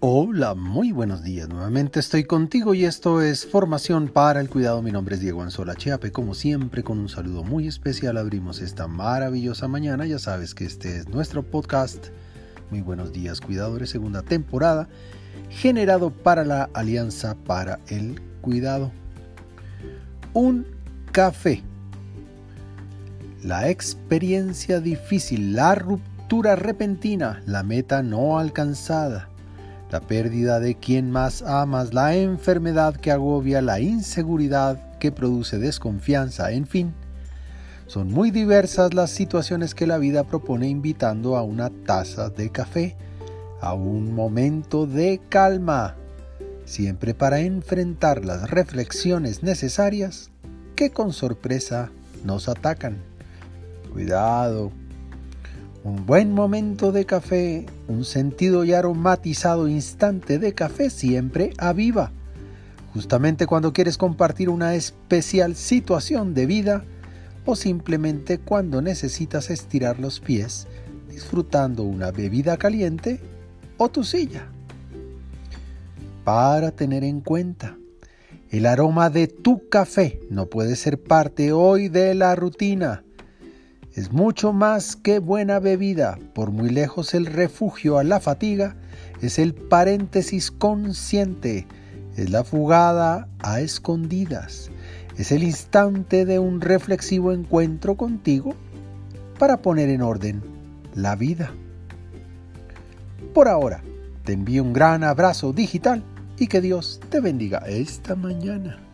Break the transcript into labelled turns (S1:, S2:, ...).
S1: Hola, muy buenos días. Nuevamente estoy contigo y esto es Formación para el Cuidado. Mi nombre es Diego Anzola Chiape. Como siempre, con un saludo muy especial abrimos esta maravillosa mañana. Ya sabes que este es nuestro podcast. Muy buenos días, cuidadores, segunda temporada, generado para la Alianza para el Cuidado. Un café. La experiencia difícil, la ruptura repentina, la meta no alcanzada la pérdida de quien más amas, la enfermedad que agobia, la inseguridad que produce desconfianza, en fin. Son muy diversas las situaciones que la vida propone invitando a una taza de café, a un momento de calma, siempre para enfrentar las reflexiones necesarias que con sorpresa nos atacan. Cuidado, un buen momento de café, un sentido y aromatizado instante de café siempre aviva. Justamente cuando quieres compartir una especial situación de vida o simplemente cuando necesitas estirar los pies disfrutando una bebida caliente o tu silla. Para tener en cuenta, el aroma de tu café no puede ser parte hoy de la rutina es mucho más que buena bebida, por muy lejos el refugio a la fatiga, es el paréntesis consciente, es la fugada a escondidas, es el instante de un reflexivo encuentro contigo para poner en orden la vida. Por ahora, te envío un gran abrazo digital y que Dios te bendiga esta mañana.